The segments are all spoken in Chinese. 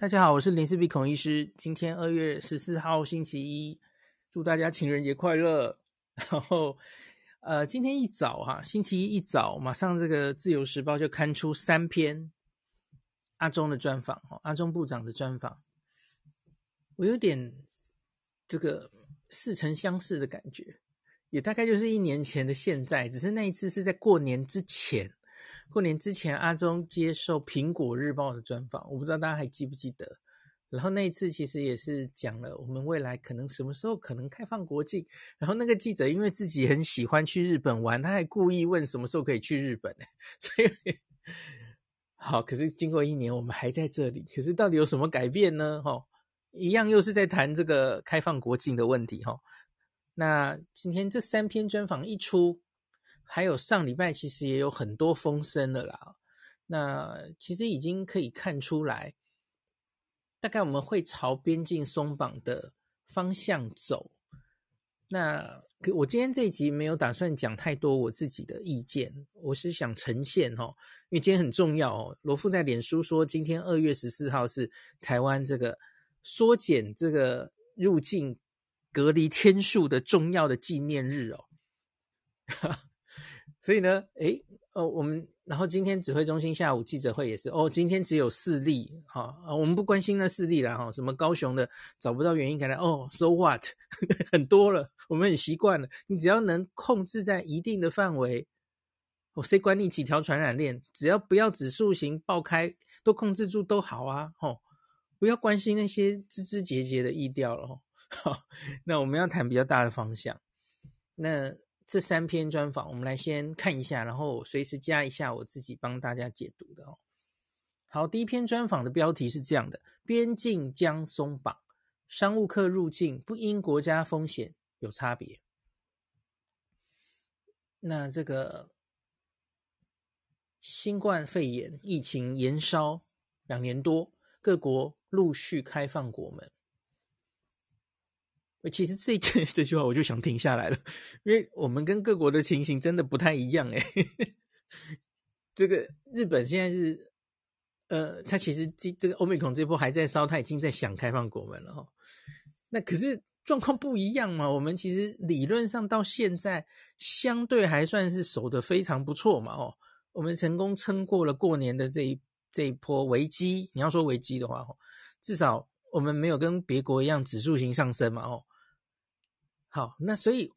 大家好，我是林氏璧孔医师。今天二月十四号星期一，祝大家情人节快乐。然后，呃，今天一早哈、星期一一早，马上这个自由时报就刊出三篇阿中的专访，阿中部长的专访。我有点这个似曾相识的感觉，也大概就是一年前的现在，只是那一次是在过年之前。过年之前，阿中接受《苹果日报》的专访，我不知道大家还记不记得。然后那一次其实也是讲了我们未来可能什么时候可能开放国境。然后那个记者因为自己很喜欢去日本玩，他还故意问什么时候可以去日本。所以好，可是经过一年，我们还在这里。可是到底有什么改变呢？哈，一样又是在谈这个开放国境的问题。哈，那今天这三篇专访一出。还有上礼拜其实也有很多风声了啦，那其实已经可以看出来，大概我们会朝边境松绑的方向走。那我今天这一集没有打算讲太多我自己的意见，我是想呈现哦，因为今天很重要哦。罗富在脸书说，今天二月十四号是台湾这个缩减这个入境隔离天数的重要的纪念日哦。所以呢，诶，哦，我们然后今天指挥中心下午记者会也是，哦，今天只有四例，哈、哦，我们不关心那四例了，哈，什么高雄的找不到原因感染，哦，so what，很多了，我们很习惯了，你只要能控制在一定的范围，我、哦、谁管你几条传染链，只要不要指数型爆开，都控制住都好啊，哦，不要关心那些枝枝节节的疫调了，哦，好，那我们要谈比较大的方向，那。这三篇专访，我们来先看一下，然后随时加一下我自己帮大家解读的哦。好，第一篇专访的标题是这样的：边境将松绑，商务客入境不因国家风险有差别。那这个新冠肺炎疫情延烧两年多，各国陆续开放国门。其实这句这句话我就想停下来了，因为我们跟各国的情形真的不太一样诶。这个日本现在是，呃，他其实这这个欧美孔这波还在烧，他已经在想开放国门了哈。那可是状况不一样嘛，我们其实理论上到现在相对还算是守得非常不错嘛哦，我们成功撑过了过年的这一这一波危机。你要说危机的话，至少我们没有跟别国一样指数型上升嘛哦。好，那所以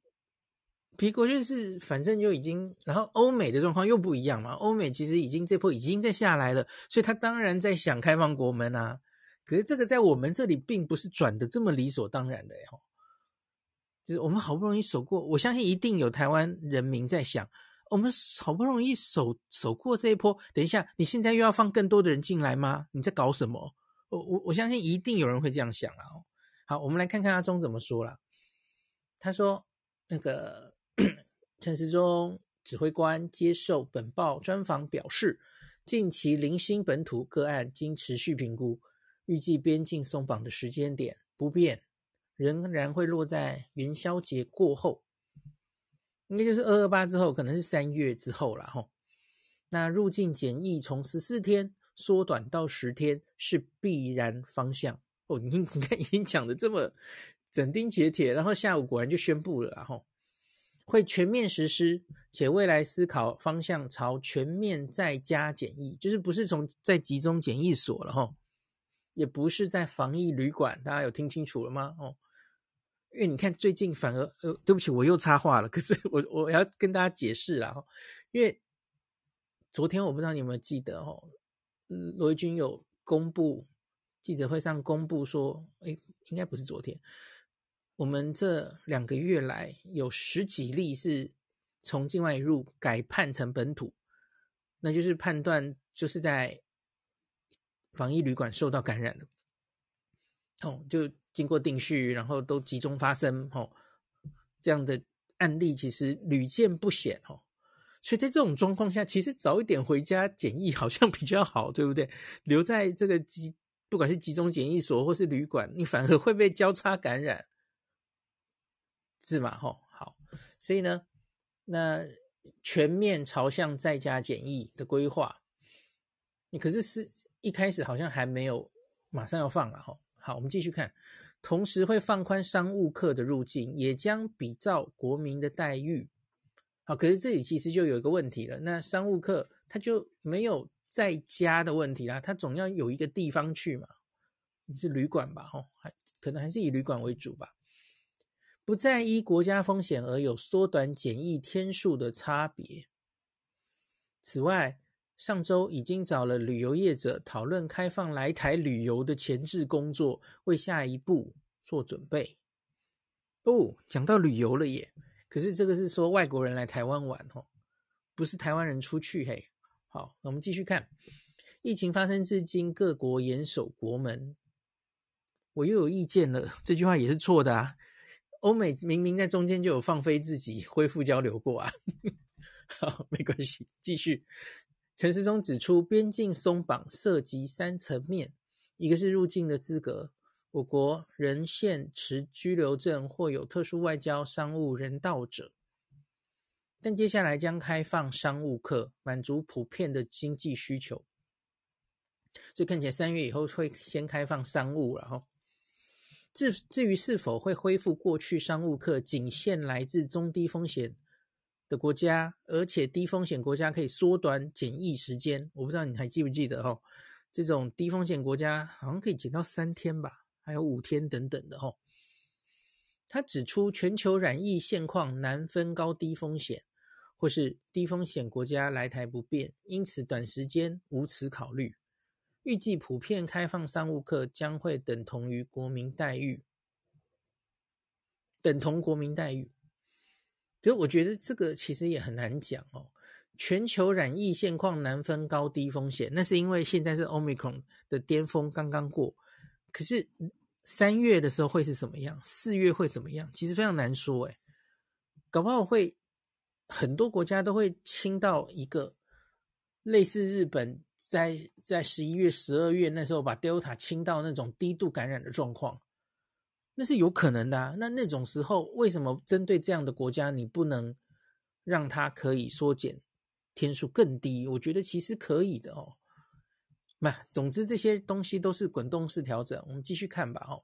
皮国就是反正就已经，然后欧美的状况又不一样嘛。欧美其实已经这波已经在下来了，所以他当然在想开放国门啊。可是这个在我们这里并不是转的这么理所当然的哟。就是我们好不容易守过，我相信一定有台湾人民在想，我们好不容易守守过这一波，等一下你现在又要放更多的人进来吗？你在搞什么？我我我相信一定有人会这样想啊。好，我们来看看阿中怎么说啦。他说：“那个陈时中指挥官接受本报专访表示，近期零星本土个案经持续评估，预计边境松绑的时间点不变，仍然会落在元宵节过后，应该就是二二八之后，可能是三月之后了哈。那入境检疫从十四天缩短到十天是必然方向哦。你你看，已经讲的这么。”斩钉截铁，然后下午果然就宣布了，然后会全面实施，且未来思考方向朝全面在家检疫，就是不是从在集中检疫所了哈，也不是在防疫旅馆，大家有听清楚了吗？哦，因为你看最近反而呃，对不起，我又插话了，可是我我要跟大家解释了哈，因为昨天我不知道你有没有记得哦，罗军有公布记者会上公布说，诶，应该不是昨天。我们这两个月来有十几例是从境外入改判成本土，那就是判断就是在防疫旅馆受到感染了，哦，就经过定序，然后都集中发生，哦，这样的案例其实屡见不鲜，哦，所以在这种状况下，其实早一点回家检疫好像比较好，对不对？留在这个集不管是集中检疫所或是旅馆，你反而会被交叉感染。字嘛？吼，好，所以呢，那全面朝向在家检疫的规划，你可是是一开始好像还没有马上要放了哈。好，我们继续看，同时会放宽商务客的入境，也将比照国民的待遇。好，可是这里其实就有一个问题了，那商务客他就没有在家的问题啦，他总要有一个地方去嘛，是旅馆吧？哈，还可能还是以旅馆为主吧。不再依国家风险而有缩短检疫天数的差别。此外，上周已经找了旅游业者讨论开放来台旅游的前置工作，为下一步做准备。哦，讲到旅游了耶！可是这个是说外国人来台湾玩哦，不是台湾人出去嘿。好，我们继续看，疫情发生至今，各国严守国门。我又有意见了，这句话也是错的啊。欧美明明在中间就有放飞自己、恢复交流过啊，好，没关系，继续。陈时中指出，边境松绑涉及三层面，一个是入境的资格，我国仍现持居留证或有特殊外交、商务、人道者，但接下来将开放商务客，满足普遍的经济需求。所以看起来三月以后会先开放商务然后。至至于是否会恢复过去商务客仅限来自中低风险的国家，而且低风险国家可以缩短检疫时间，我不知道你还记不记得哦？这种低风险国家好像可以减到三天吧，还有五天等等的哦。他指出，全球染疫现况难分高低风险，或是低风险国家来台不便，因此短时间无此考虑。预计普遍开放商务课将会等同于国民待遇，等同国民待遇。所以我觉得这个其实也很难讲哦。全球染疫现况难分高低风险，那是因为现在是 Omicron 的巅峰刚刚过。可是三月的时候会是什么样？四月会怎么样？其实非常难说诶。搞不好会很多国家都会清到一个类似日本。在在十一月、十二月那时候，把 Delta 清到那种低度感染的状况，那是有可能的啊。那那种时候，为什么针对这样的国家，你不能让它可以缩减天数更低？我觉得其实可以的哦。那总之这些东西都是滚动式调整，我们继续看吧。哦，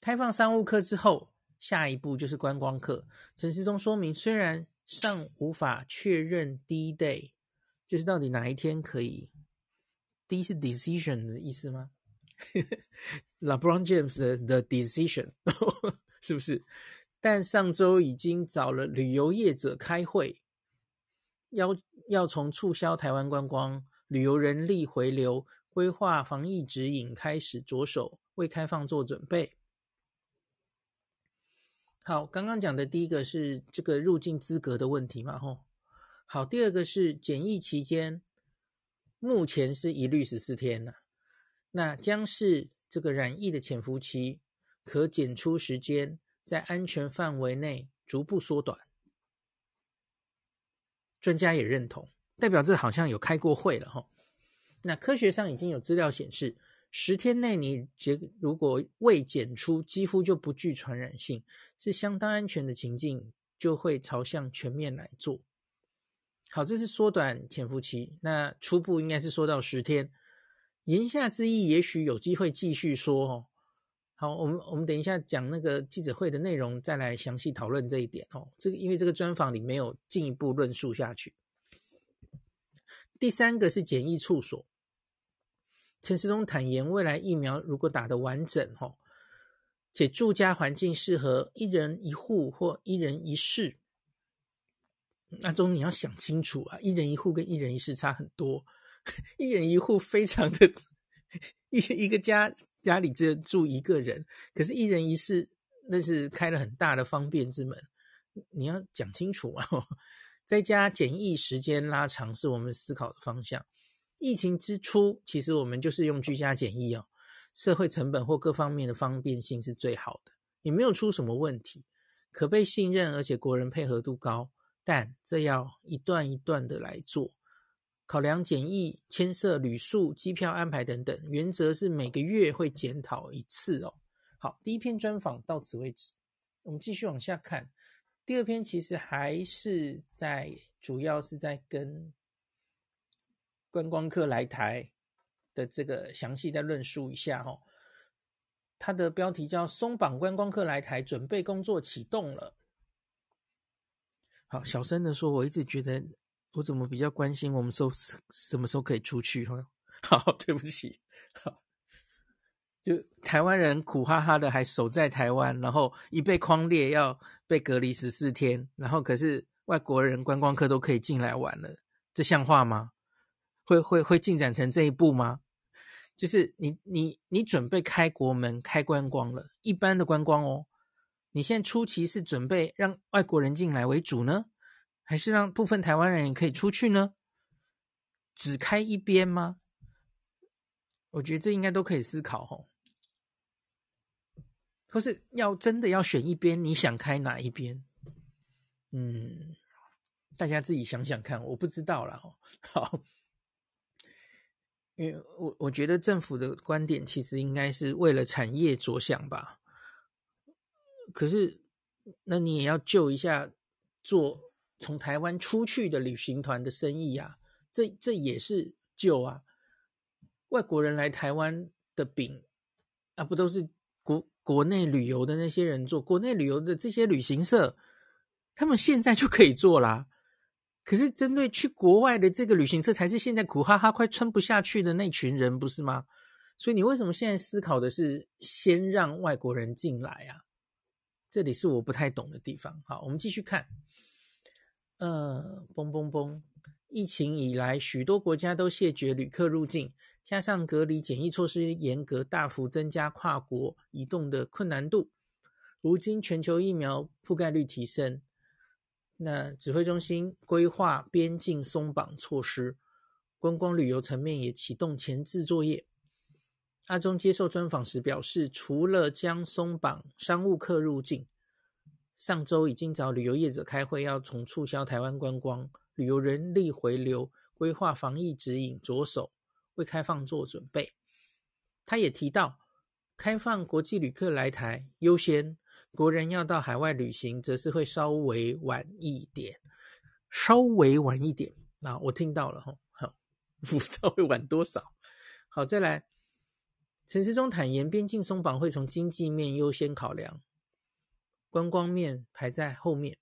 开放商务课之后，下一步就是观光课。陈时中说明，虽然尚无法确认 D-Day。就是到底哪一天可以？第一是 decision 的意思吗？LeBron James 的 the decision 是不是？但上周已经找了旅游业者开会，要要从促销台湾观光、旅游人力回流、规划防疫指引开始着手，为开放做准备。好，刚刚讲的第一个是这个入境资格的问题嘛？吼。好，第二个是检疫期间，目前是一律十四天了，那将是这个染疫的潜伏期，可检出时间在安全范围内逐步缩短。专家也认同，代表这好像有开过会了哈。那科学上已经有资料显示，十天内你结如果未检出，几乎就不具传染性，是相当安全的情境，就会朝向全面来做。好，这是缩短潜伏期，那初步应该是缩到十天。言下之意，也许有机会继续说哦。好，我们我们等一下讲那个记者会的内容，再来详细讨论这一点哦。这个因为这个专访里没有进一步论述下去。第三个是检疫处所，陈时中坦言，未来疫苗如果打得完整哦，且住家环境适合一人一户或一人一室。那中你要想清楚啊，一人一户跟一人一室差很多，一人一户非常的一一个家家里只有住一个人，可是一人一室那是开了很大的方便之门，你要讲清楚啊。在家检疫时间拉长是我们思考的方向。疫情之初，其实我们就是用居家检疫哦，社会成本或各方面的方便性是最好的，也没有出什么问题，可被信任，而且国人配合度高。但这要一段一段的来做，考量检疫牵涉旅宿、机票安排等等，原则是每个月会检讨一次哦。好，第一篇专访到此为止，我们继续往下看。第二篇其实还是在，主要是在跟观光客来台的这个详细再论述一下哈。它的标题叫“松绑观光客来台准备工作启动了”。好，小声的说，我一直觉得我怎么比较关心我们说什么时候可以出去哈。好，对不起。就台湾人苦哈哈的还守在台湾，然后一被框列要被隔离十四天，然后可是外国人观光客都可以进来玩了，这像话吗？会会会进展成这一步吗？就是你你你准备开国门开观光了，一般的观光哦。你现在初期是准备让外国人进来为主呢，还是让部分台湾人也可以出去呢？只开一边吗？我觉得这应该都可以思考哦。或是要真的要选一边，你想开哪一边？嗯，大家自己想想看，我不知道啦。好。因为我我觉得政府的观点其实应该是为了产业着想吧，可是那你也要救一下做从台湾出去的旅行团的生意啊，这这也是救啊。外国人来台湾的饼啊，不都是国国内旅游的那些人做？国内旅游的这些旅行社，他们现在就可以做啦。可是，针对去国外的这个旅行社，才是现在苦哈哈快撑不下去的那群人，不是吗？所以，你为什么现在思考的是先让外国人进来啊？这里是我不太懂的地方。好，我们继续看。呃，嘣嘣嘣！疫情以来，许多国家都谢绝旅客入境，加上隔离检疫措施严格，大幅增加跨国移动的困难度。如今，全球疫苗覆盖率提升。那指挥中心规划边境松绑措施，观光旅游层面也启动前置作业。阿中接受专访时表示，除了将松绑商务客入境，上周已经找旅游业者开会，要从促销台湾观光、旅游人力回流、规划防疫指引着手，为开放做准备。他也提到，开放国际旅客来台优先。国人要到海外旅行，则是会稍微晚一点，稍微晚一点。那我听到了哈，好，不知道会晚多少。好，再来，陈时中坦言，边境松绑会从经济面优先考量，观光面排在后面。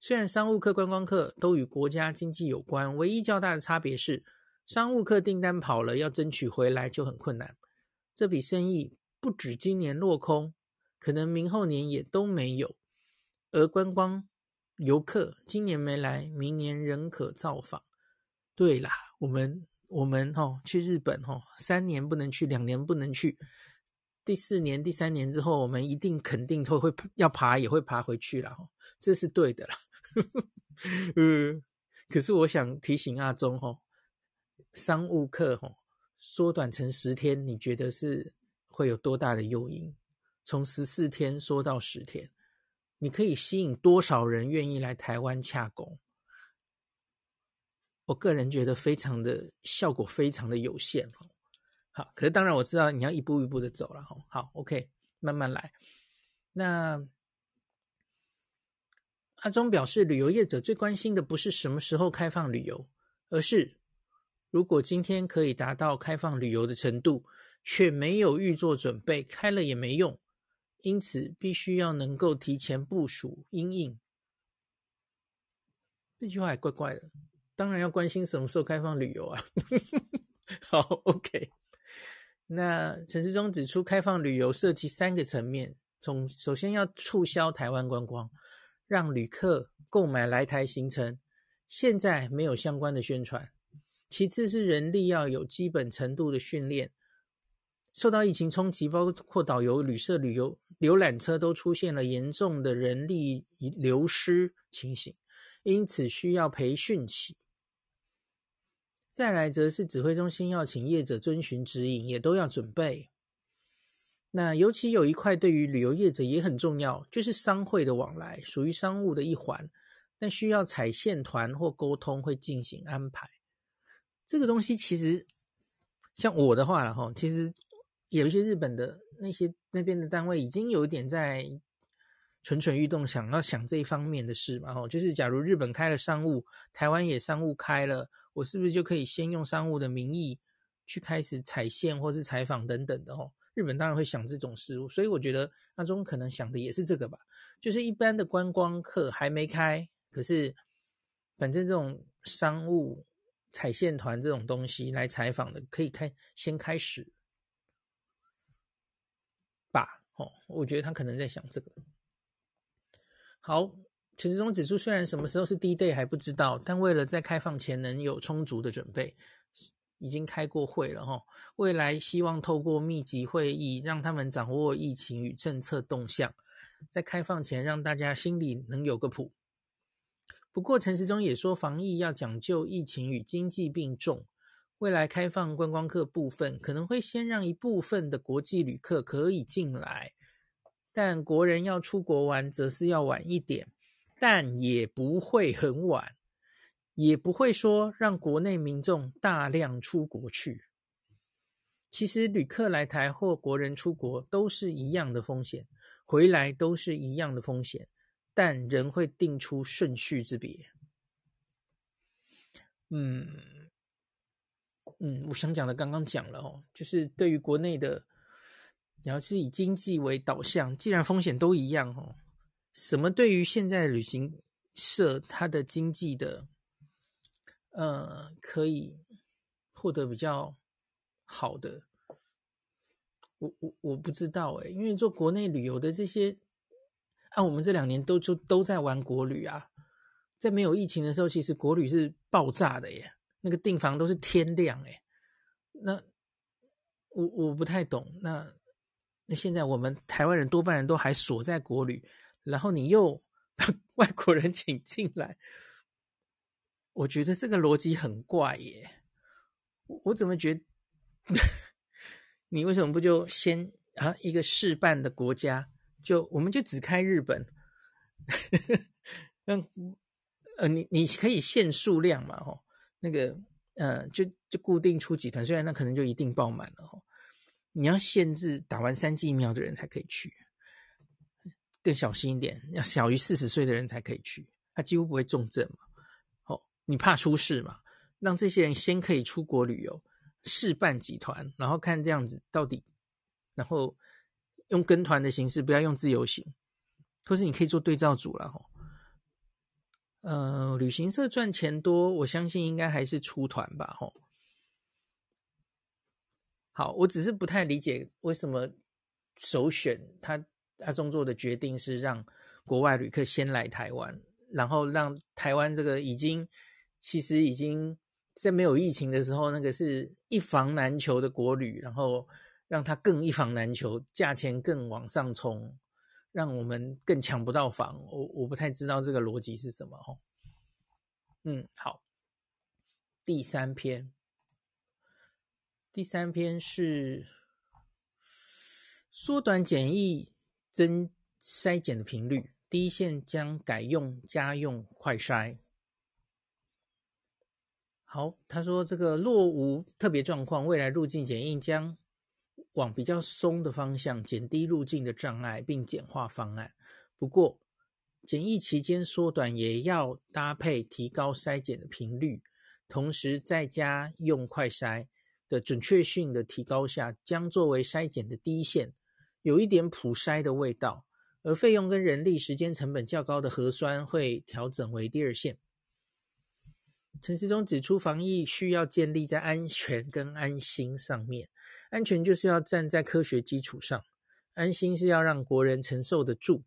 虽然商务客、观光客都与国家经济有关，唯一较大的差别是，商务客订单跑了，要争取回来就很困难。这笔生意不止今年落空。可能明后年也都没有，而观光游客今年没来，明年仍可造访。对啦，我们我们哈去日本哈，三年不能去，两年不能去，第四年、第三年之后，我们一定肯定都会要爬，也会爬回去了哈，这是对的啦。嗯，可是我想提醒阿中哈，商务客哈缩短成十天，你觉得是会有多大的诱因？从十四天缩到十天，你可以吸引多少人愿意来台湾洽公？我个人觉得非常的效果非常的有限。好，可是当然我知道你要一步一步的走了。好，OK，慢慢来。那阿中表示，旅游业者最关心的不是什么时候开放旅游，而是如果今天可以达到开放旅游的程度，却没有预做准备，开了也没用。因此，必须要能够提前部署因应。这句话也怪怪的。当然要关心什么时候开放旅游啊。好，OK。那陈世忠指出，开放旅游涉及三个层面：从首先要促销台湾观光，让旅客购买来台行程，现在没有相关的宣传；其次是人力要有基本程度的训练。受到疫情冲击，包括导游、旅社、旅游游览车都出现了严重的人力流失情形，因此需要培训起。再来则是指挥中心要请业者遵循指引，也都要准备。那尤其有一块对于旅游业者也很重要，就是商会的往来，属于商务的一环，但需要采线团或沟通会进行安排。这个东西其实像我的话了哈，其实。有一些日本的那些那边的单位已经有一点在蠢蠢欲动，想要想这一方面的事嘛。吼，就是假如日本开了商务，台湾也商务开了，我是不是就可以先用商务的名义去开始采线或是采访等等的哦。日本当然会想这种事物，所以我觉得阿中可能想的也是这个吧，就是一般的观光客还没开，可是反正这种商务采线团这种东西来采访的，可以开先开始吧。哦，我觉得他可能在想这个。好，陈时中指出，虽然什么时候是 D-Day 还不知道，但为了在开放前能有充足的准备。已经开过会了哈，未来希望透过密集会议，让他们掌握疫情与政策动向，在开放前让大家心里能有个谱。不过陈时中也说，防疫要讲究疫情与经济并重，未来开放观光客部分可能会先让一部分的国际旅客可以进来，但国人要出国玩则是要晚一点，但也不会很晚。也不会说让国内民众大量出国去。其实旅客来台或国人出国都是一样的风险，回来都是一样的风险，但仍会定出顺序之别。嗯嗯，我想讲的刚刚讲了哦，就是对于国内的，你要是以经济为导向，既然风险都一样哦，什么对于现在旅行社它的经济的。呃，可以获得比较好的，我我我不知道哎，因为做国内旅游的这些，啊，我们这两年都就都在玩国旅啊，在没有疫情的时候，其实国旅是爆炸的耶，那个订房都是天亮哎，那我我不太懂，那那现在我们台湾人多半人都还锁在国旅，然后你又把 外国人请进来。我觉得这个逻辑很怪耶，我我怎么觉得 你为什么不就先啊一个试办的国家就我们就只开日本，那呃你你可以限数量嘛吼，那个呃就就固定出几团，虽然那可能就一定爆满了吼，你要限制打完三剂疫苗的人才可以去，更小心一点，要小于四十岁的人才可以去，他几乎不会重症嘛。你怕出事嘛？让这些人先可以出国旅游，试办几团，然后看这样子到底，然后用跟团的形式，不要用自由行，或是你可以做对照组了吼。呃，旅行社赚钱多，我相信应该还是出团吧吼。好，我只是不太理解为什么首选他阿中做的决定是让国外旅客先来台湾，然后让台湾这个已经。其实已经在没有疫情的时候，那个是一房难求的国旅，然后让它更一房难求，价钱更往上冲，让我们更抢不到房。我我不太知道这个逻辑是什么哦。嗯，好，第三篇，第三篇是缩短检疫、增筛检的频率，第一线将改用家用快筛。好，他说这个若无特别状况，未来入境检疫将往比较松的方向，减低入境的障碍，并简化方案。不过，检疫期间缩短也要搭配提高筛检的频率，同时在家用快筛的准确性的提高下，将作为筛检的第一线，有一点普筛的味道。而费用跟人力时间成本较高的核酸会调整为第二线。陈时中指出，防疫需要建立在安全跟安心上面。安全就是要站在科学基础上，安心是要让国人承受得住。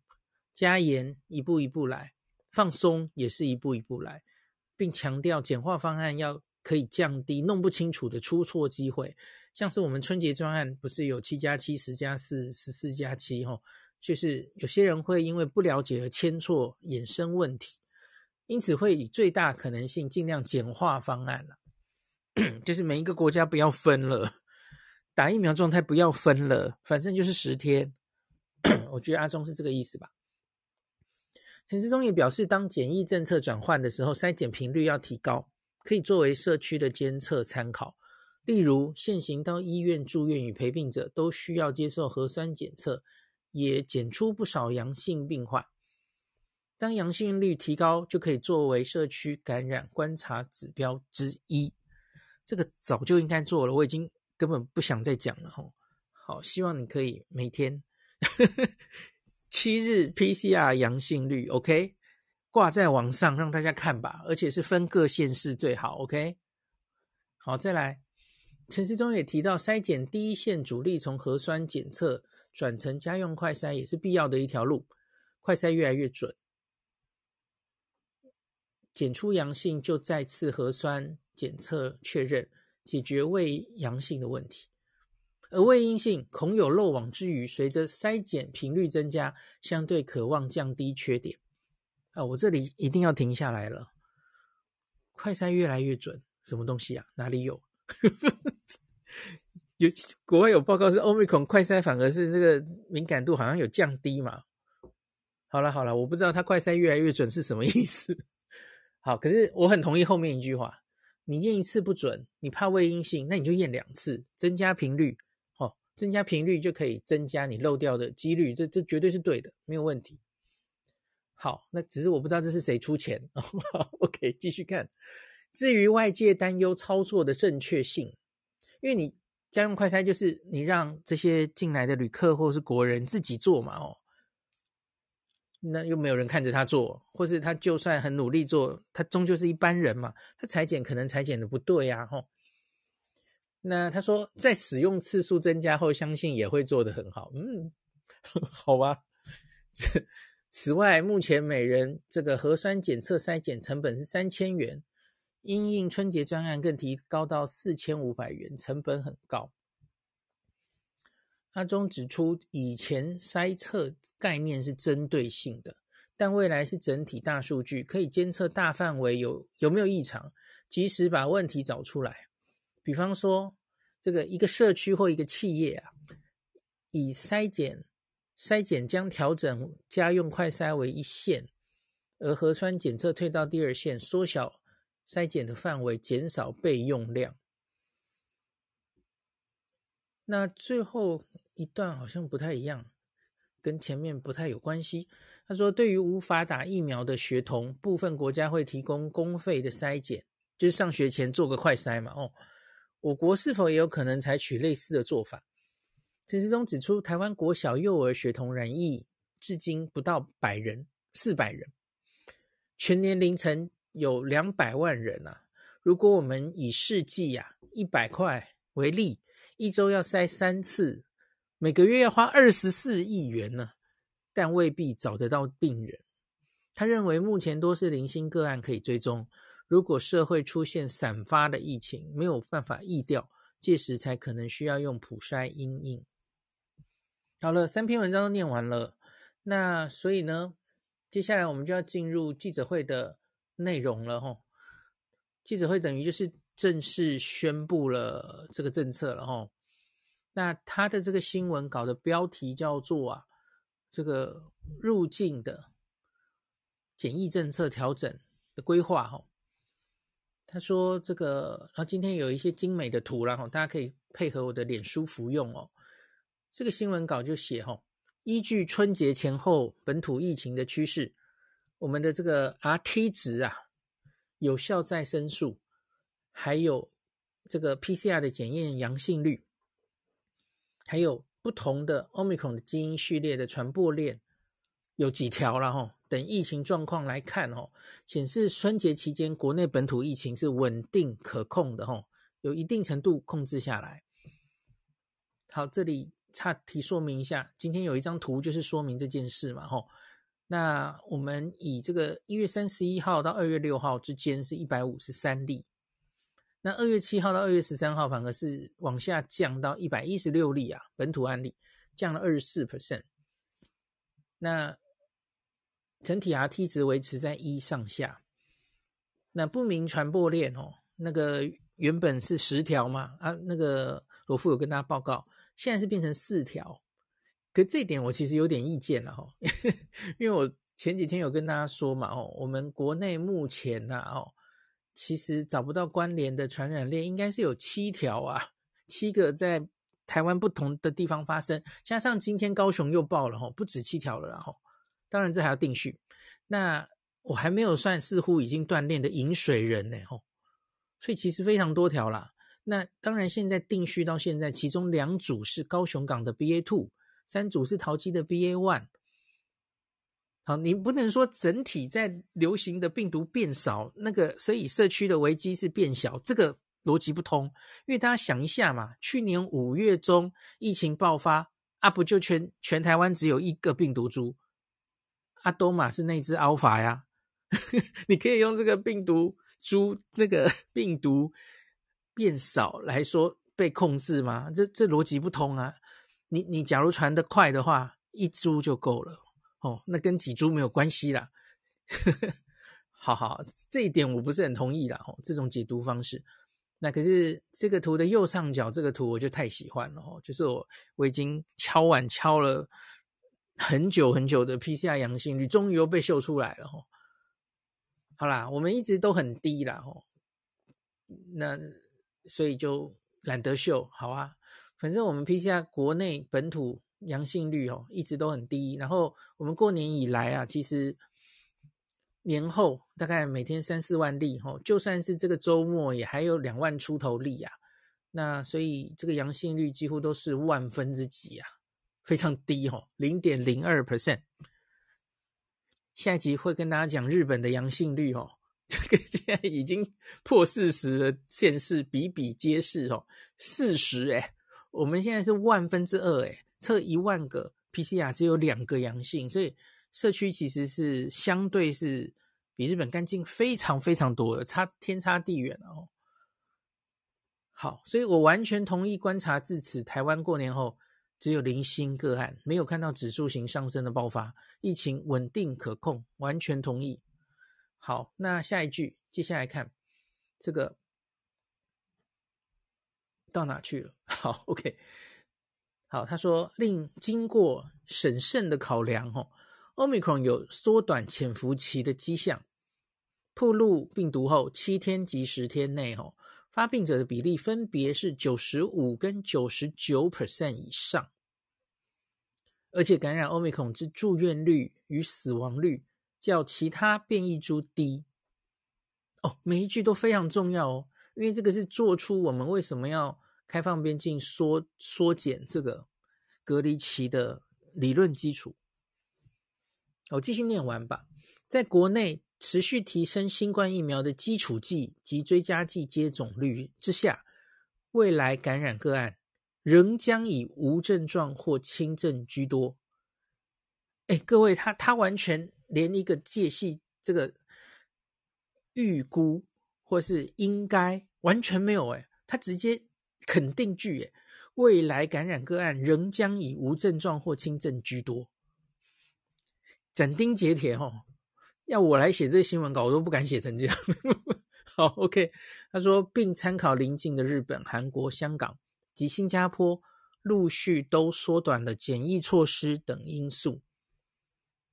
加严一步一步来，放松也是一步一步来，并强调简化方案要可以降低弄不清楚的出错机会。像是我们春节专案，不是有七加七、十加四、十四加七？吼，就是有些人会因为不了解而签错，衍生问题。因此会以最大可能性尽量简化方案了，就是每一个国家不要分了，打疫苗状态不要分了，反正就是十天。我觉得阿中是这个意思吧。陈时中也表示，当检疫政策转换的时候，筛检频率要提高，可以作为社区的监测参考。例如，现行到医院住院与陪病者都需要接受核酸检测，也检出不少阳性病患。当阳性率提高，就可以作为社区感染观察指标之一。这个早就应该做了，我已经根本不想再讲了吼。好，希望你可以每天 七日 PCR 阳性率，OK，挂在网上让大家看吧，而且是分各县市最好，OK。好，再来，陈时中也提到，筛检第一线主力从核酸检测转成家用快筛，也是必要的一条路。快筛越来越准，检出阳性就再次核酸检测确认，解决伪阳性的问题。而伪阴性恐有漏网之鱼，随着筛检频率增加，相对渴望降低缺点。啊，我这里一定要停下来了。快筛越来越准，什么东西啊？哪里有？有国外有报告是 Omicron 快筛反而是这个敏感度好像有降低嘛？好了好了，我不知道它快筛越来越准是什么意思。好，可是我很同意后面一句话：你验一次不准，你怕未阴性，那你就验两次，增加频率。哦，增加频率就可以增加你漏掉的几率，这这绝对是对的，没有问题。好，那只是我不知道这是谁出钱。OK，继续看。至于外界担忧操作的正确性，因为你家用快筛就是你让这些进来的旅客或是国人自己做嘛，哦。那又没有人看着他做，或是他就算很努力做，他终究是一般人嘛，他裁剪可能裁剪的不对呀，吼。那他说在使用次数增加后，相信也会做得很好，嗯，好吧。此外，目前每人这个核酸检测筛检成本是三千元，因应春节专案更提高到四千五百元，成本很高。阿中指出，以前筛测概念是针对性的，但未来是整体大数据，可以监测大范围有有没有异常，及时把问题找出来。比方说，这个一个社区或一个企业啊，以筛检筛检将调整家用快筛为一线，而核酸检测退到第二线，缩小筛检的范围，减少备用量。那最后。一段好像不太一样，跟前面不太有关系。他说，对于无法打疫苗的学童，部分国家会提供公费的筛检，就是上学前做个快筛嘛。哦，我国是否也有可能采取类似的做法？陈世忠指出，台湾国小幼儿学童染疫至今不到百人，四百人，全年龄层有两百万人啊。如果我们以试剂呀一百块为例，一周要筛三次。每个月要花二十四亿元呢，但未必找得到病人。他认为目前多是零星个案可以追踪，如果社会出现散发的疫情，没有办法疫调，届时才可能需要用普筛因应。好了，三篇文章都念完了，那所以呢，接下来我们就要进入记者会的内容了吼。记者会等于就是正式宣布了这个政策了吼。那他的这个新闻稿的标题叫做啊，这个入境的检疫政策调整的规划哈。他说这个，然后今天有一些精美的图，然后大家可以配合我的脸书服用哦。这个新闻稿就写哈，依据春节前后本土疫情的趋势，我们的这个 RT 值啊，有效再生数，还有这个 PCR 的检验阳性率。还有不同的 Omicron 的基因序列的传播链有几条了哈？等疫情状况来看哦，显示春节期间国内本土疫情是稳定可控的哈，有一定程度控制下来。好，这里岔题说明一下，今天有一张图就是说明这件事嘛吼。那我们以这个一月三十一号到二月六号之间是一百五十三例。那二月七号到二月十三号，反而是往下降到一百一十六例啊，本土案例降了二十四 percent。那整体 RT 值维持在一上下。那不明传播链哦，那个原本是十条嘛，啊，那个罗富有跟大家报告，现在是变成四条。可这点我其实有点意见了哈，因为我前几天有跟大家说嘛，哦，我们国内目前呐，哦。其实找不到关联的传染链，应该是有七条啊，七个在台湾不同的地方发生，加上今天高雄又爆了哈，不止七条了，然后当然这还要定序。那我还没有算，似乎已经断链的饮水人呢，吼，所以其实非常多条啦。那当然，现在定序到现在，其中两组是高雄港的 BA two，三组是桃机的 BA one。好，你不能说整体在流行的病毒变少，那个所以社区的危机是变小，这个逻辑不通。因为大家想一下嘛，去年五月中疫情爆发啊，不就全全台湾只有一个病毒株，阿多玛是那只 Alpha 呀。你可以用这个病毒株那个病毒变少来说被控制吗？这这逻辑不通啊！你你假如传得快的话，一株就够了哦，那跟几株没有关系啦。好好，这一点我不是很同意啦。哦，这种解读方式。那可是这个图的右上角这个图我就太喜欢了哦，就是我我已经敲碗敲了很久很久的 PCR 阳性率，终于又被秀出来了哦。好啦，我们一直都很低啦，吼，那所以就懒得秀，好啊，反正我们 PCR 国内本土阳性率哦一直都很低，然后我们过年以来啊，其实年后大概每天三四万例，吼，就算是这个周末也还有两万出头例啊，那所以这个阳性率几乎都是万分之几啊，非常低吼，零点零二 percent。下一集会跟大家讲日本的阳性率哦，这个现在已经破四十的县市比比皆是哦，四十哎，我们现在是万分之二哎，测一万个 PCR 只有两个阳性，所以社区其实是相对是比日本干净非常非常多的，差天差地远哦。好，所以我完全同意观察至此，台湾过年后。只有零星个案，没有看到指数型上升的爆发，疫情稳定可控，完全同意。好，那下一句，接下来看这个到哪去了？好，OK，好，他说，另经过审慎的考量，哦，Omicron 有缩短潜伏期的迹象，暴露病毒后七天及十天内，哦。发病者的比例分别是九十五跟九十九 percent 以上，而且感染欧米孔之住院率与死亡率叫其他变异株低。哦，每一句都非常重要哦，因为这个是做出我们为什么要开放边境缩缩减这个隔离期的理论基础。我继续念完吧，在国内。持续提升新冠疫苗的基础剂及追加剂接种率之下，未来感染个案仍将以无症状或轻症居多。哎，各位，他他完全连一个介系这个预估或是应该完全没有，哎，他直接肯定句，哎，未来感染个案仍将以无症状或轻症居多，斩钉截铁，吼。要我来写这个新闻稿，我都不敢写成这样。好，OK。他说，并参考邻近的日本、韩国、香港及新加坡，陆续都缩短了检疫措施等因素。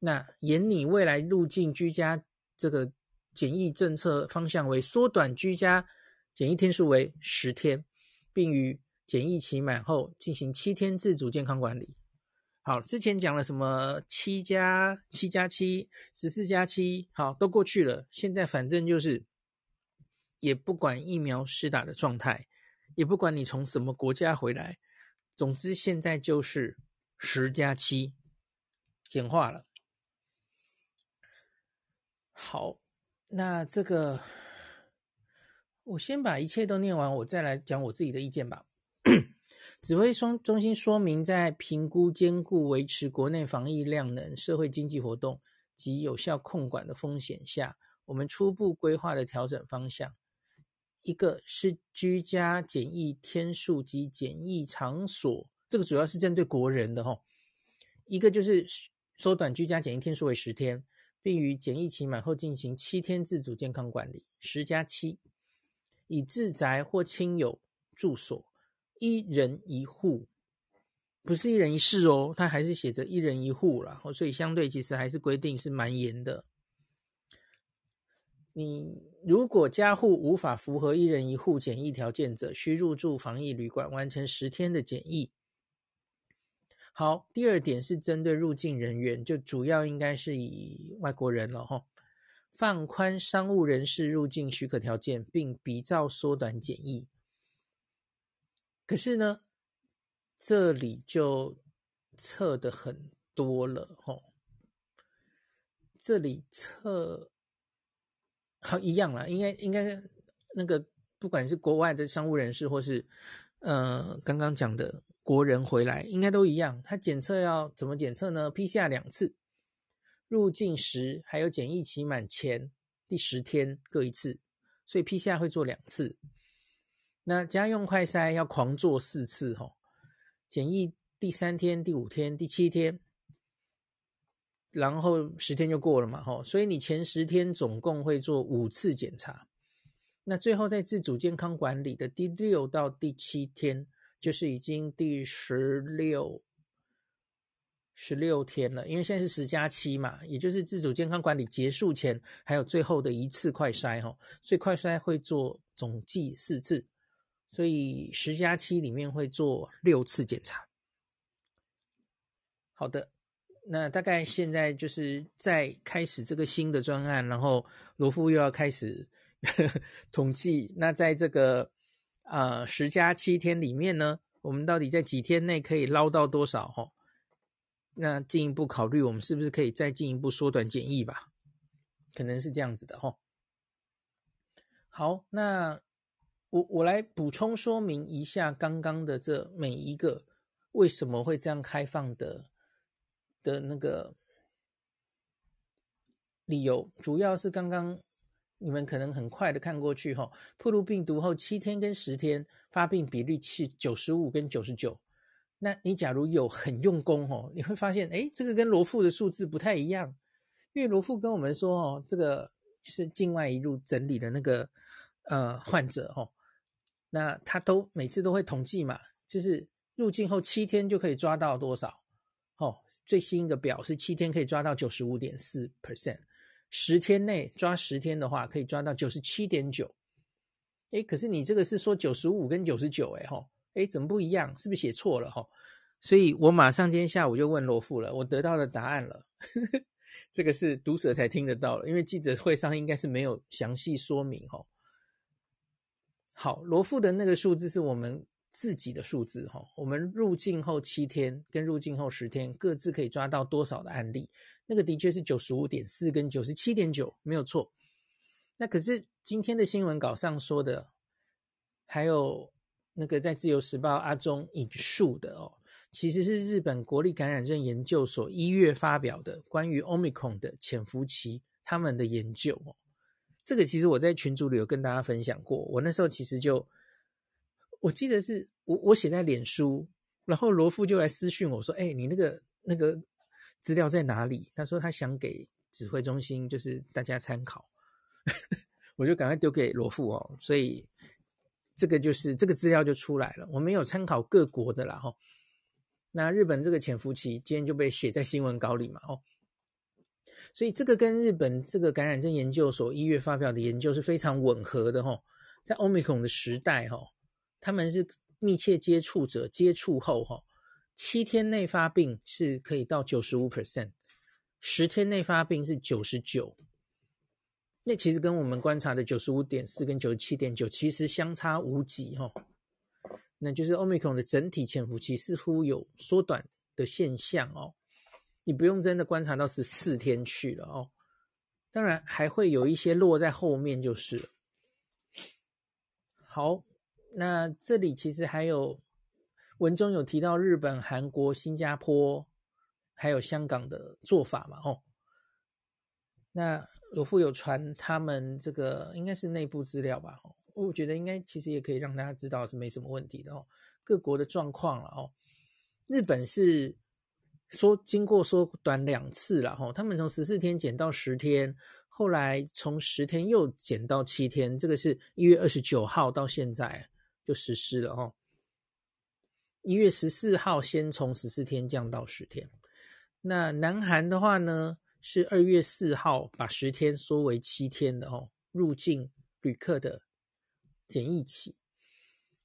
那沿拟未来入境居家这个检疫政策方向为缩短居家检疫天数为十天，并于检疫期满后进行七天自主健康管理。好，之前讲了什么七加七加七、十四加七，好，都过去了。现在反正就是，也不管疫苗施打的状态，也不管你从什么国家回来，总之现在就是十加七，简化了。好，那这个我先把一切都念完，我再来讲我自己的意见吧。指挥中心说明，在评估兼顾维持国内防疫量能、社会经济活动及有效控管的风险下，我们初步规划的调整方向，一个是居家检疫天数及检疫场所，这个主要是针对国人的齁；一个就是缩短居家检疫天数为十天，并于检疫期满后进行七天自主健康管理，十加七，以自宅或亲友住所。一人一户，不是一人一室哦，它还是写着一人一户啦，所以相对其实还是规定是蛮严的。你如果家户无法符合一人一户检疫条件者，需入住防疫旅馆完成十天的检疫。好，第二点是针对入境人员，就主要应该是以外国人了哈，放宽商务人士入境许可条件，并比照缩短检疫。可是呢，这里就测的很多了吼，这里测好一样啦，应该应该那个不管是国外的商务人士或是呃刚刚讲的国人回来，应该都一样。他检测要怎么检测呢？PCR 两次，入境时还有检疫期满前第十天各一次，所以 PCR 会做两次。那家用快筛要狂做四次吼，检疫第三天、第五天、第七天，然后十天就过了嘛吼，所以你前十天总共会做五次检查。那最后在自主健康管理的第六到第七天，就是已经第十六十六天了，因为现在是十加七嘛，也就是自主健康管理结束前还有最后的一次快筛吼，所以快筛会做总计四次。所以十加七里面会做六次检查。好的，那大概现在就是在开始这个新的专案，然后罗夫又要开始 统计。那在这个呃十加七天里面呢，我们到底在几天内可以捞到多少？哈，那进一步考虑，我们是不是可以再进一步缩短检疫吧？可能是这样子的哈。好，那。我我来补充说明一下刚刚的这每一个为什么会这样开放的的那个理由，主要是刚刚你们可能很快的看过去哈，暴露病毒后七天跟十天发病比率是九十五跟九十九，那你假如有很用功哦，你会发现哎，这个跟罗富的数字不太一样，因为罗富跟我们说哦，这个就是境外一路整理的那个呃患者哦。那他都每次都会统计嘛，就是入境后七天就可以抓到多少？哦，最新一个表是七天可以抓到九十五点四 percent，十天内抓十天的话可以抓到九十七点九。哎，可是你这个是说九十五跟九十九，哎吼，哎怎么不一样？是不是写错了？吼，所以我马上今天下午就问罗富了，我得到了答案了。这个是读者才听得到了，因为记者会上应该是没有详细说明吼。好，罗富的那个数字是我们自己的数字哈。我们入境后七天跟入境后十天各自可以抓到多少的案例？那个的确是九十五点四跟九十七点九，没有错。那可是今天的新闻稿上说的，还有那个在自由时报阿中引述的哦，其实是日本国立感染症研究所一月发表的关于 Omicron 的潜伏期他们的研究哦。这个其实我在群组里有跟大家分享过，我那时候其实就，我记得是我我写在脸书，然后罗富就来私讯我说：“哎，你那个那个资料在哪里？”他说他想给指挥中心，就是大家参考，我就赶快丢给罗富哦。所以这个就是这个资料就出来了，我没有参考各国的啦哈。那日本这个潜伏期今天就被写在新闻稿里嘛哦。所以这个跟日本这个感染症研究所一月发表的研究是非常吻合的哈，在欧米孔的时代哈，他们是密切接触者接触后哈，七天内发病是可以到九十五 percent，十天内发病是九十九，那其实跟我们观察的九十五点四跟九十七点九其实相差无几哈，那就是 Omicron 的整体潜伏期似乎有缩短的现象哦。你不用真的观察到十四天去了哦，当然还会有一些落在后面就是。好，那这里其实还有文中有提到日本、韩国、新加坡还有香港的做法嘛？哦，那罗富有传他们这个应该是内部资料吧？哦，我觉得应该其实也可以让大家知道是没什么问题的哦，各国的状况了哦，日本是。说经过缩短两次了哈，他们从十四天减到十天，后来从十天又减到七天，这个是一月二十九号到现在就实施了哈。一月十四号先从十四天降到十天，那南韩的话呢是二月四号把十天缩为七天的哦，入境旅客的检疫期。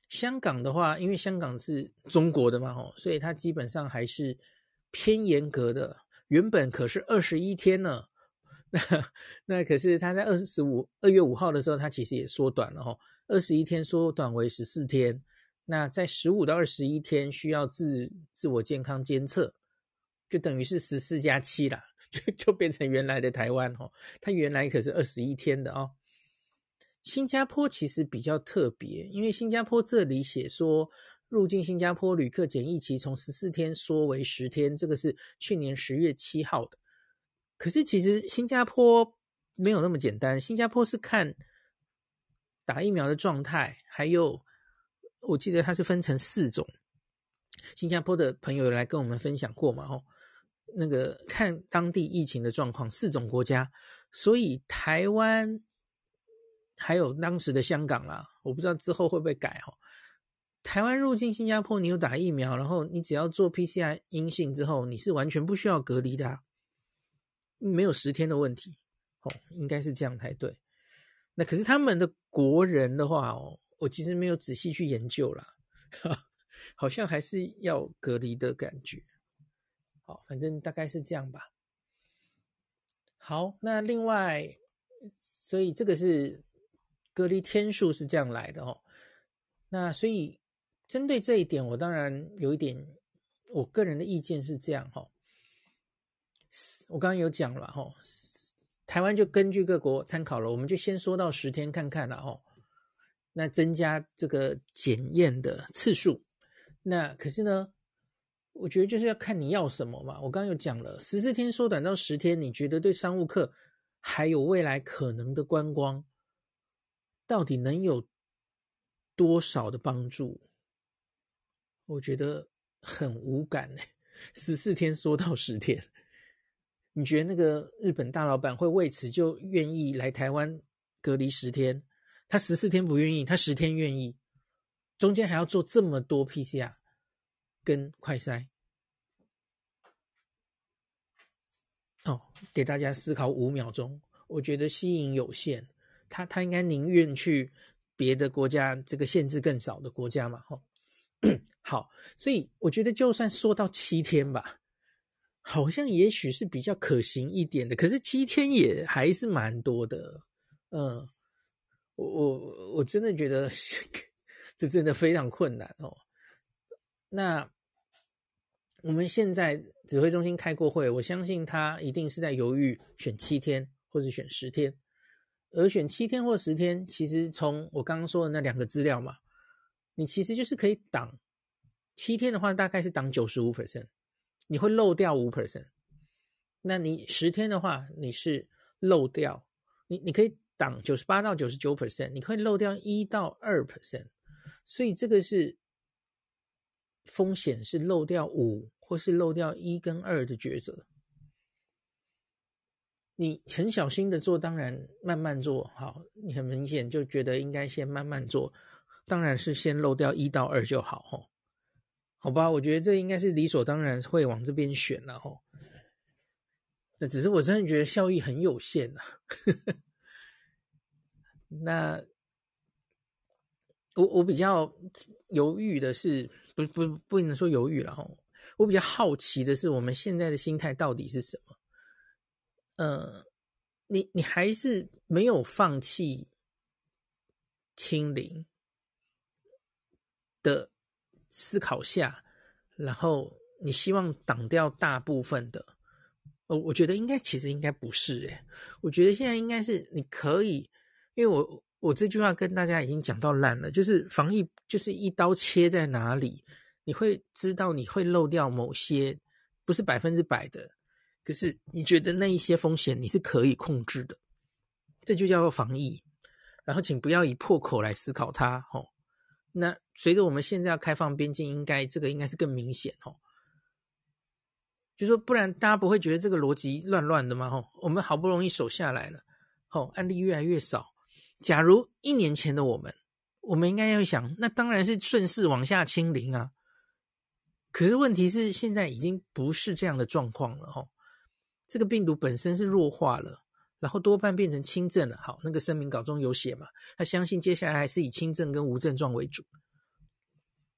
香港的话，因为香港是中国的嘛哦，所以它基本上还是。偏严格的，原本可是二十一天呢，那 那可是它在二十五二月五号的时候，它其实也缩短了哈，二十一天缩短为十四天，那在十五到二十一天需要自自我健康监测，就等于是十四加七啦，就就变成原来的台湾哦。它原来可是二十一天的哦。新加坡其实比较特别，因为新加坡这里写说，入境新加坡旅客检疫期从十四天缩为十天，这个是去年十月七号的。可是其实新加坡没有那么简单，新加坡是看打疫苗的状态，还有。我记得它是分成四种，新加坡的朋友有来跟我们分享过嘛？哦，那个看当地疫情的状况，四种国家，所以台湾还有当时的香港啦，我不知道之后会不会改哦。台湾入境新加坡，你有打疫苗，然后你只要做 PCR 阴性之后，你是完全不需要隔离的，没有十天的问题哦，应该是这样才对。那可是他们的国人的话哦。我其实没有仔细去研究啦，好像还是要隔离的感觉。好，反正大概是这样吧。好，那另外，所以这个是隔离天数是这样来的哦。那所以针对这一点，我当然有一点我个人的意见是这样哈。我刚刚有讲了哈，台湾就根据各国参考了，我们就先说到十天看看了哦。那增加这个检验的次数，那可是呢，我觉得就是要看你要什么嘛。我刚刚有讲了，十四天缩短到十天，你觉得对商务客还有未来可能的观光，到底能有多少的帮助？我觉得很无感呢。十四天缩到十天，你觉得那个日本大老板会为此就愿意来台湾隔离十天？他十四天不愿意，他十天愿意，中间还要做这么多 PCR 跟快筛。哦，给大家思考五秒钟，我觉得吸引有限，他他应该宁愿去别的国家，这个限制更少的国家嘛。吼，好，所以我觉得就算说到七天吧，好像也许是比较可行一点的，可是七天也还是蛮多的，嗯。我我我真的觉得这真的非常困难哦。那我们现在指挥中心开过会，我相信他一定是在犹豫选七天或者选十天。而选七天或十天，其实从我刚刚说的那两个资料嘛，你其实就是可以挡七天的话，大概是挡九十五 percent，你会漏掉五 percent。那你十天的话，你是漏掉你你可以。档九十八到九十九 percent，你可以漏掉一到二 percent，所以这个是风险是漏掉五或是漏掉一跟二的抉择。你很小心的做，当然慢慢做好。你很明显就觉得应该先慢慢做，当然是先漏掉一到二就好吼。好吧，我觉得这应该是理所当然会往这边选了吼。那只是我真的觉得效益很有限呐。那我我比较犹豫的是，不不不能说犹豫了哈。我比较好奇的是，我们现在的心态到底是什么？呃，你你还是没有放弃清零的思考下，然后你希望挡掉大部分的？我我觉得应该其实应该不是诶，我觉得现在应该是你可以。因为我我这句话跟大家已经讲到烂了，就是防疫就是一刀切在哪里，你会知道你会漏掉某些，不是百分之百的，可是你觉得那一些风险你是可以控制的，这就叫做防疫。然后请不要以破口来思考它，吼。那随着我们现在要开放边境，应该这个应该是更明显，吼。就说不然大家不会觉得这个逻辑乱乱的吗？吼，我们好不容易守下来了，吼，案例越来越少。假如一年前的我们，我们应该要想，那当然是顺势往下清零啊。可是问题是，现在已经不是这样的状况了哦。这个病毒本身是弱化了，然后多半变成轻症了。好，那个声明稿中有写嘛，他相信接下来还是以轻症跟无症状为主。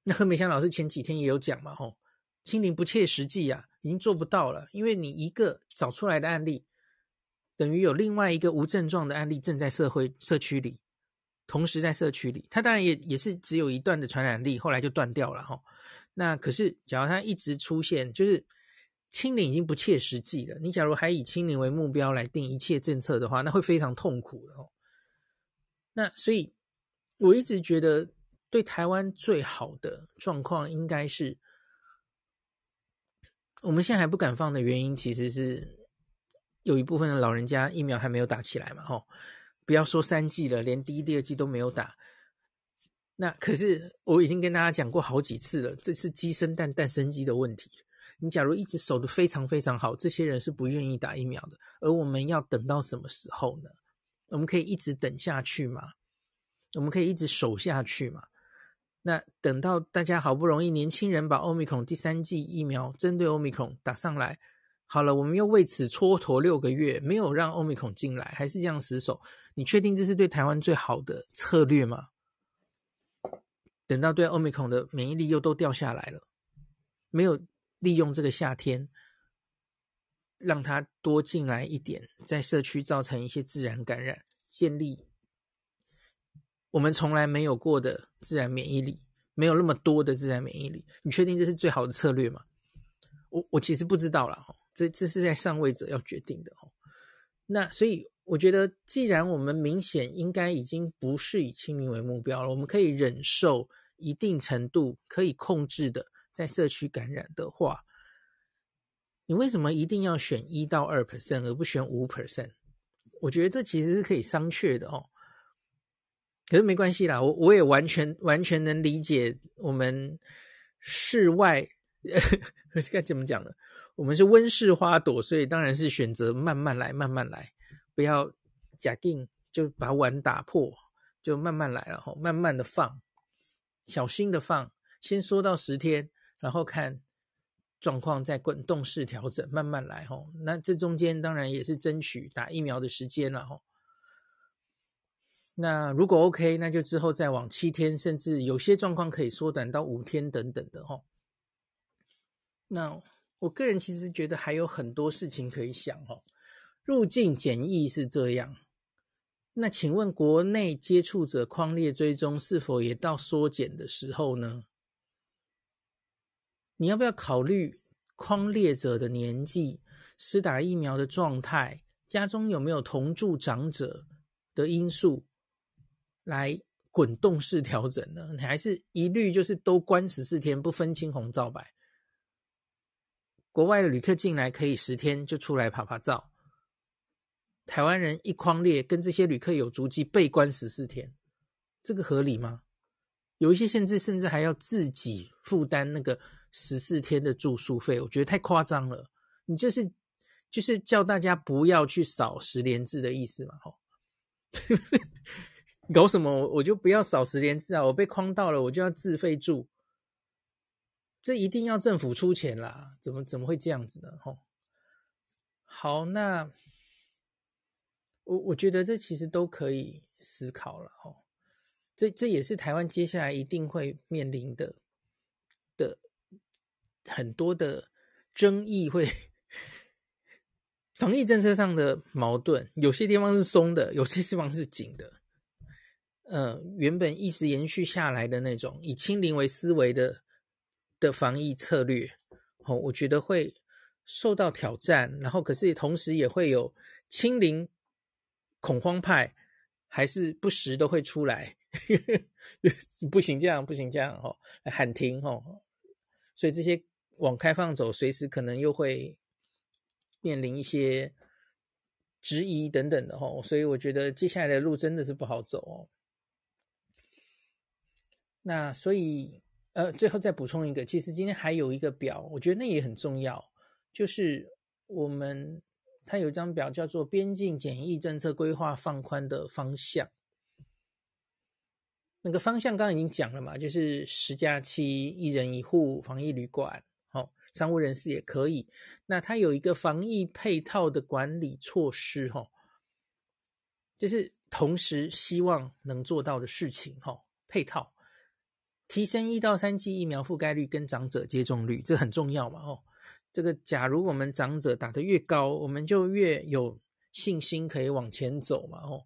那何美香老师前几天也有讲嘛，吼，清零不切实际啊，已经做不到了，因为你一个找出来的案例。等于有另外一个无症状的案例正在社会社区里，同时在社区里，它当然也也是只有一段的传染力，后来就断掉了哈。那可是，假如它一直出现，就是清零已经不切实际了。你假如还以清零为目标来定一切政策的话，那会非常痛苦的哦。那所以，我一直觉得对台湾最好的状况应该是，我们现在还不敢放的原因，其实是有一部分的老人家疫苗还没有打起来嘛，吼。不要说三剂了，连第一、第二剂都没有打。那可是我已经跟大家讲过好几次了，这是鸡生蛋，蛋生鸡的问题。你假如一直守得非常非常好，这些人是不愿意打疫苗的。而我们要等到什么时候呢？我们可以一直等下去吗？我们可以一直守下去吗？那等到大家好不容易年轻人把欧米孔第三剂疫苗针对欧米孔打上来，好了，我们又为此蹉跎六个月，没有让欧米孔进来，还是这样死守。你确定这是对台湾最好的策略吗？等到对欧米孔的免疫力又都掉下来了，没有利用这个夏天，让它多进来一点，在社区造成一些自然感染，建立我们从来没有过的自然免疫力，没有那么多的自然免疫力。你确定这是最好的策略吗？我我其实不知道啦，这这是在上位者要决定的哦。那所以。我觉得，既然我们明显应该已经不是以清零为目标了，我们可以忍受一定程度可以控制的在社区感染的话，你为什么一定要选一到二 percent 而不选五 percent？我觉得这其实是可以商榷的哦。可是没关系啦，我我也完全完全能理解我们室外 该怎么讲呢？我们是温室花朵，所以当然是选择慢慢来，慢慢来。不要假定就把碗打破，就慢慢来了吼，慢慢的放，小心的放，先缩到十天，然后看状况再滚动式调整，慢慢来吼。那这中间当然也是争取打疫苗的时间了吼。那如果 OK，那就之后再往七天，甚至有些状况可以缩短到五天等等的吼。那我个人其实觉得还有很多事情可以想哦。入境检疫是这样，那请问国内接触者框列追踪是否也到缩减的时候呢？你要不要考虑框列者的年纪、施打疫苗的状态、家中有没有同住长者的因素来滚动式调整呢？你还是一律就是都关十四天，不分青红皂白？国外的旅客进来可以十天就出来趴趴走。台湾人一框列，跟这些旅客有足迹，被关十四天，这个合理吗？有一些甚至甚至还要自己负担那个十四天的住宿费，我觉得太夸张了。你就是就是叫大家不要去扫十连制的意思嘛？吼，搞什么？我就不要扫十连制啊！我被框到了，我就要自费住，这一定要政府出钱啦？怎么怎么会这样子呢？吼，好，那。我我觉得这其实都可以思考了哦，这这也是台湾接下来一定会面临的的很多的争议，会防疫政策上的矛盾，有些地方是松的，有些地方是紧的。呃，原本一直延续下来的那种以清零为思维的的防疫策略，哦，我觉得会受到挑战。然后，可是同时也会有清零。恐慌派还是不时都会出来，不行这样，不行这样哦，喊停哦，所以这些往开放走，随时可能又会面临一些质疑等等的哦，所以我觉得接下来的路真的是不好走哦。那所以呃，最后再补充一个，其实今天还有一个表，我觉得那也很重要，就是我们。它有一张表叫做“边境检疫政策规划放宽的方向”，那个方向刚刚已经讲了嘛，就是十加七，一人一户，防疫旅馆，哦，商务人士也可以。那它有一个防疫配套的管理措施，哈，就是同时希望能做到的事情，哈，配套提升一到三剂疫苗覆盖率跟长者接种率，这很重要嘛，哦。这个，假如我们长者打得越高，我们就越有信心可以往前走嘛，哦。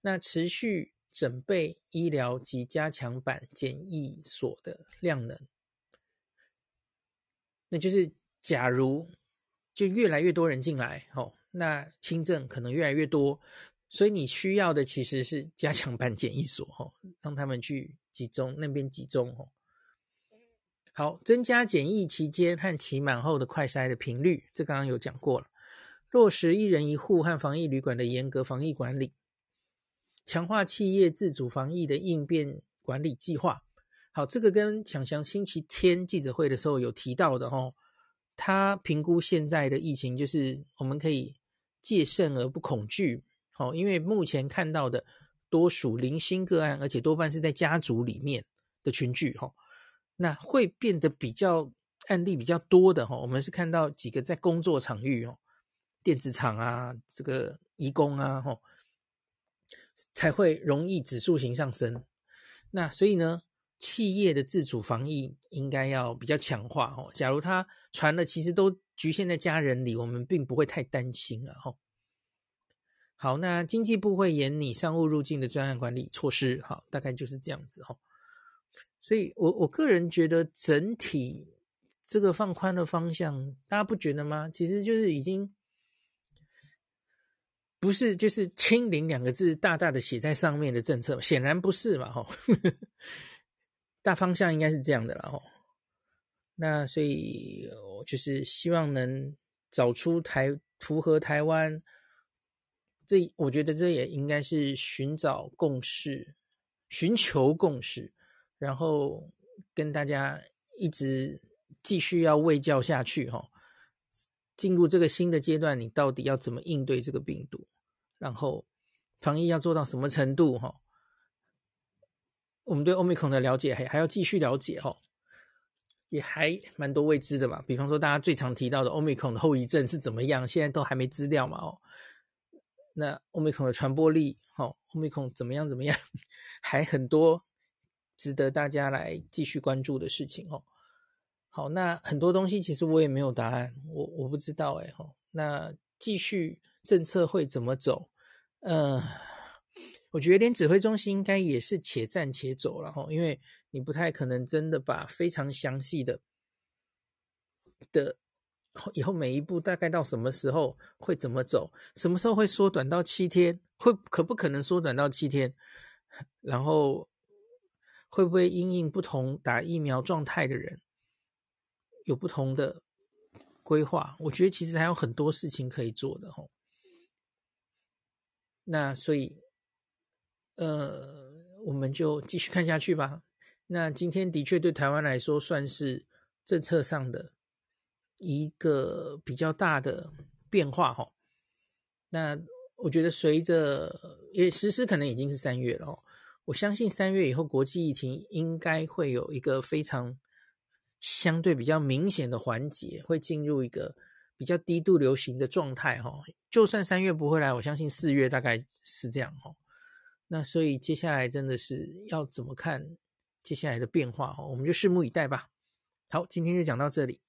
那持续整备医疗及加强版检疫所的量能，那就是假如就越来越多人进来，哦，那轻症可能越来越多，所以你需要的其实是加强版检疫所，哦，让他们去集中那边集中，哦。好，增加检疫期间和期满后的快筛的频率，这刚刚有讲过了。落实一人一户和防疫旅馆的严格防疫管理，强化企业自主防疫的应变管理计划。好，这个跟强强星期天记者会的时候有提到的哦。他评估现在的疫情，就是我们可以戒慎而不恐惧。好，因为目前看到的多属零星个案，而且多半是在家族里面的群聚。哈。那会变得比较案例比较多的哈，我们是看到几个在工作场域哦，电子厂啊，这个移工啊，哈，才会容易指数型上升。那所以呢，企业的自主防疫应该要比较强化哦。假如他传了，其实都局限在家人里，我们并不会太担心了哈。好，那经济部会研拟商务入境的专案管理措施，好，大概就是这样子哈。所以我，我个人觉得整体这个放宽的方向，大家不觉得吗？其实就是已经不是就是“清零”两个字大大的写在上面的政策，显然不是嘛，吼。大方向应该是这样的啦，吼。那所以，我就是希望能找出台符合台湾，这我觉得这也应该是寻找共识，寻求共识。然后跟大家一直继续要卫教下去哈，进入这个新的阶段，你到底要怎么应对这个病毒？然后防疫要做到什么程度哈？我们对 Omicron 的了解还还要继续了解哈，也还蛮多未知的嘛。比方说大家最常提到的 Omicron 的后遗症是怎么样，现在都还没资料嘛哦。那 Omicron 的传播力哈，Omicron 怎么样怎么样，还很多。值得大家来继续关注的事情哦。好，那很多东西其实我也没有答案，我我不知道哎哈。那继续政策会怎么走？呃，我觉得连指挥中心应该也是且战且走了哈，因为你不太可能真的把非常详细的的以后每一步大概到什么时候会怎么走，什么时候会缩短到七天，会可不可能缩短到七天？然后。会不会因应不同打疫苗状态的人有不同的规划？我觉得其实还有很多事情可以做的吼。那所以，呃，我们就继续看下去吧。那今天的确对台湾来说算是政策上的一个比较大的变化吼。那我觉得随着也实施可能已经是三月了哦。我相信三月以后，国际疫情应该会有一个非常相对比较明显的缓解，会进入一个比较低度流行的状态。哈，就算三月不会来，我相信四月大概是这样。哈，那所以接下来真的是要怎么看接下来的变化？哈，我们就拭目以待吧。好，今天就讲到这里。